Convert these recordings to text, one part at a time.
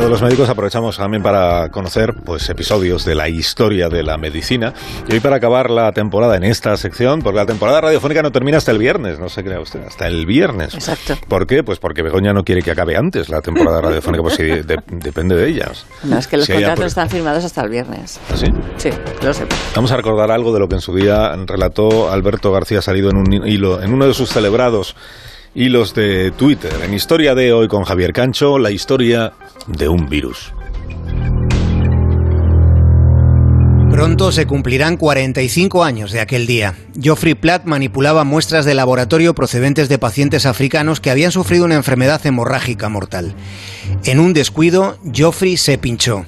De los médicos aprovechamos también para conocer pues episodios de la historia de la medicina. Y hoy para acabar la temporada en esta sección porque la temporada radiofónica no termina hasta el viernes no se crea usted hasta el viernes. Exacto. ¿por qué? pues porque Begoña no quiere que acabe antes la temporada radiofónica pues sí, de, depende de ellas. No es que los si contratos están firmados hasta el viernes. ¿Ah, sí? sí lo sé. Vamos a recordar algo de lo que en su día relató Alberto García Salido en un hilo en uno de sus celebrados hilos de Twitter. En Historia de hoy con Javier Cancho, la historia de un virus. Pronto se cumplirán 45 años de aquel día. Geoffrey Platt manipulaba muestras de laboratorio procedentes de pacientes africanos que habían sufrido una enfermedad hemorrágica mortal. En un descuido, Geoffrey se pinchó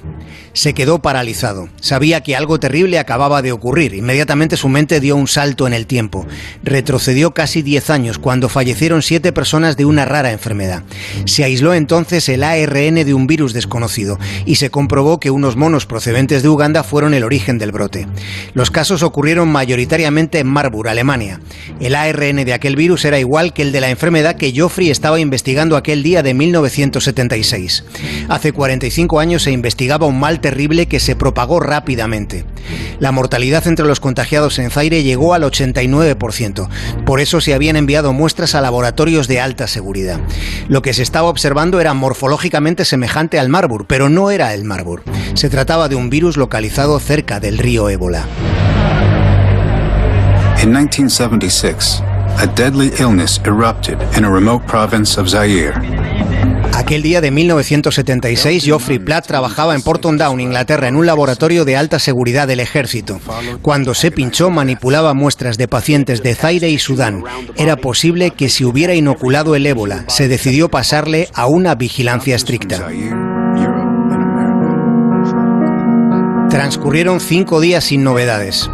se quedó paralizado. Sabía que algo terrible acababa de ocurrir. Inmediatamente su mente dio un salto en el tiempo. Retrocedió casi 10 años cuando fallecieron siete personas de una rara enfermedad. Se aisló entonces el ARN de un virus desconocido y se comprobó que unos monos procedentes de Uganda fueron el origen del brote. Los casos ocurrieron mayoritariamente en Marburg, Alemania. El ARN de aquel virus era igual que el de la enfermedad que Geoffrey estaba investigando aquel día de 1976. Hace 45 años se investigaba un mal terrible que se propagó rápidamente. La mortalidad entre los contagiados en Zaire llegó al 89%. Por eso se habían enviado muestras a laboratorios de alta seguridad. Lo que se estaba observando era morfológicamente semejante al Marburg, pero no era el Marburg. Se trataba de un virus localizado cerca del río Ébola. En 1976, a deadly illness erupted in a remote province of Zaire. Aquel día de 1976, Geoffrey Platt trabajaba en Porton Down, Inglaterra, en un laboratorio de alta seguridad del ejército. Cuando se pinchó, manipulaba muestras de pacientes de Zaire y Sudán. Era posible que se hubiera inoculado el ébola. Se decidió pasarle a una vigilancia estricta. Transcurrieron cinco días sin novedades.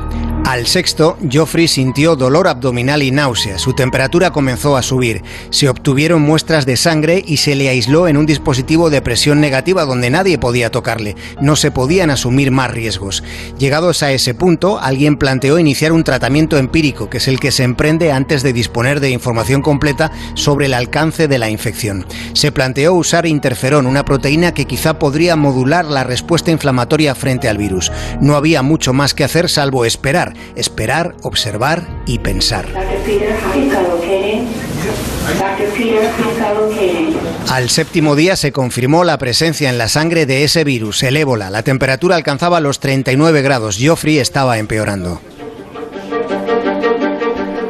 Al sexto, Geoffrey sintió dolor abdominal y náusea. Su temperatura comenzó a subir. Se obtuvieron muestras de sangre y se le aisló en un dispositivo de presión negativa donde nadie podía tocarle. No se podían asumir más riesgos. Llegados a ese punto, alguien planteó iniciar un tratamiento empírico, que es el que se emprende antes de disponer de información completa sobre el alcance de la infección. Se planteó usar interferón, una proteína que quizá podría modular la respuesta inflamatoria frente al virus. No había mucho más que hacer salvo esperar esperar, observar y pensar. Al séptimo día se confirmó la presencia en la sangre de ese virus, el ébola. La temperatura alcanzaba los 39 grados. Geoffrey estaba empeorando.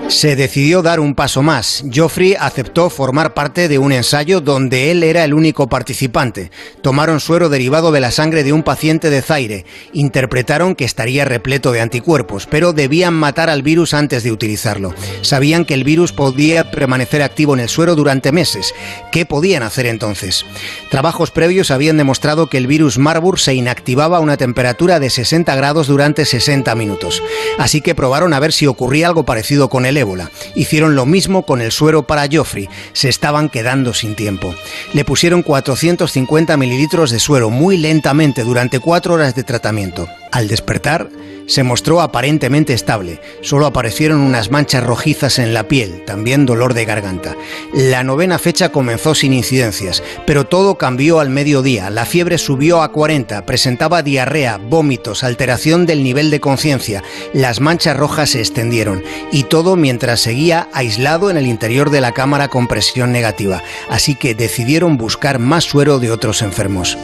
Se decidió dar un paso más. Geoffrey aceptó formar parte de un ensayo donde él era el único participante. Tomaron suero derivado de la sangre de un paciente de Zaire. Interpretaron que estaría repleto de anticuerpos, pero debían matar al virus antes de utilizarlo. Sabían que el virus podía permanecer activo en el suero durante meses. ¿Qué podían hacer entonces? Trabajos previos habían demostrado que el virus Marburg se inactivaba a una temperatura de 60 grados durante 60 minutos. Así que probaron a ver si ocurría algo parecido con el Hicieron lo mismo con el suero para Joffrey. Se estaban quedando sin tiempo. Le pusieron 450 mililitros de suero muy lentamente durante cuatro horas de tratamiento. Al despertar, se mostró aparentemente estable. Solo aparecieron unas manchas rojizas en la piel, también dolor de garganta. La novena fecha comenzó sin incidencias, pero todo cambió al mediodía. La fiebre subió a 40, presentaba diarrea, vómitos, alteración del nivel de conciencia. Las manchas rojas se extendieron y todo mientras seguía aislado en el interior de la cámara con presión negativa. Así que decidieron buscar más suero de otros enfermos.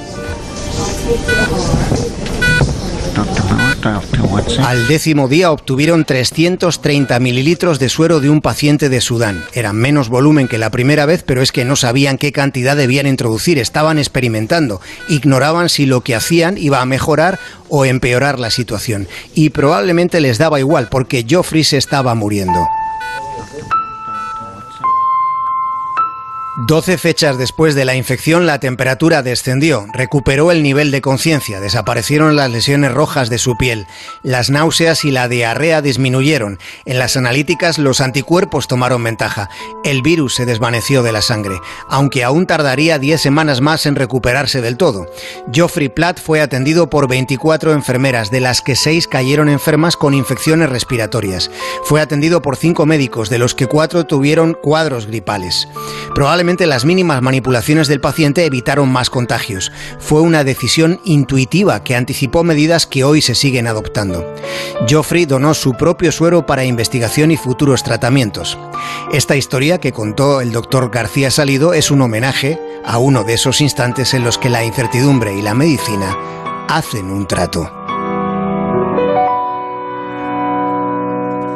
Al décimo día obtuvieron 330 mililitros de suero de un paciente de Sudán. Era menos volumen que la primera vez, pero es que no sabían qué cantidad debían introducir. Estaban experimentando. Ignoraban si lo que hacían iba a mejorar o empeorar la situación. Y probablemente les daba igual, porque Geoffrey se estaba muriendo. Doce fechas después de la infección, la temperatura descendió, recuperó el nivel de conciencia, desaparecieron las lesiones rojas de su piel, las náuseas y la diarrea disminuyeron. En las analíticas, los anticuerpos tomaron ventaja. El virus se desvaneció de la sangre, aunque aún tardaría 10 semanas más en recuperarse del todo. Geoffrey Platt fue atendido por 24 enfermeras, de las que 6 cayeron enfermas con infecciones respiratorias. Fue atendido por 5 médicos, de los que 4 tuvieron cuadros gripales. Probablemente las mínimas manipulaciones del paciente evitaron más contagios. Fue una decisión intuitiva que anticipó medidas que hoy se siguen adoptando. Geoffrey donó su propio suero para investigación y futuros tratamientos. Esta historia que contó el doctor García Salido es un homenaje a uno de esos instantes en los que la incertidumbre y la medicina hacen un trato.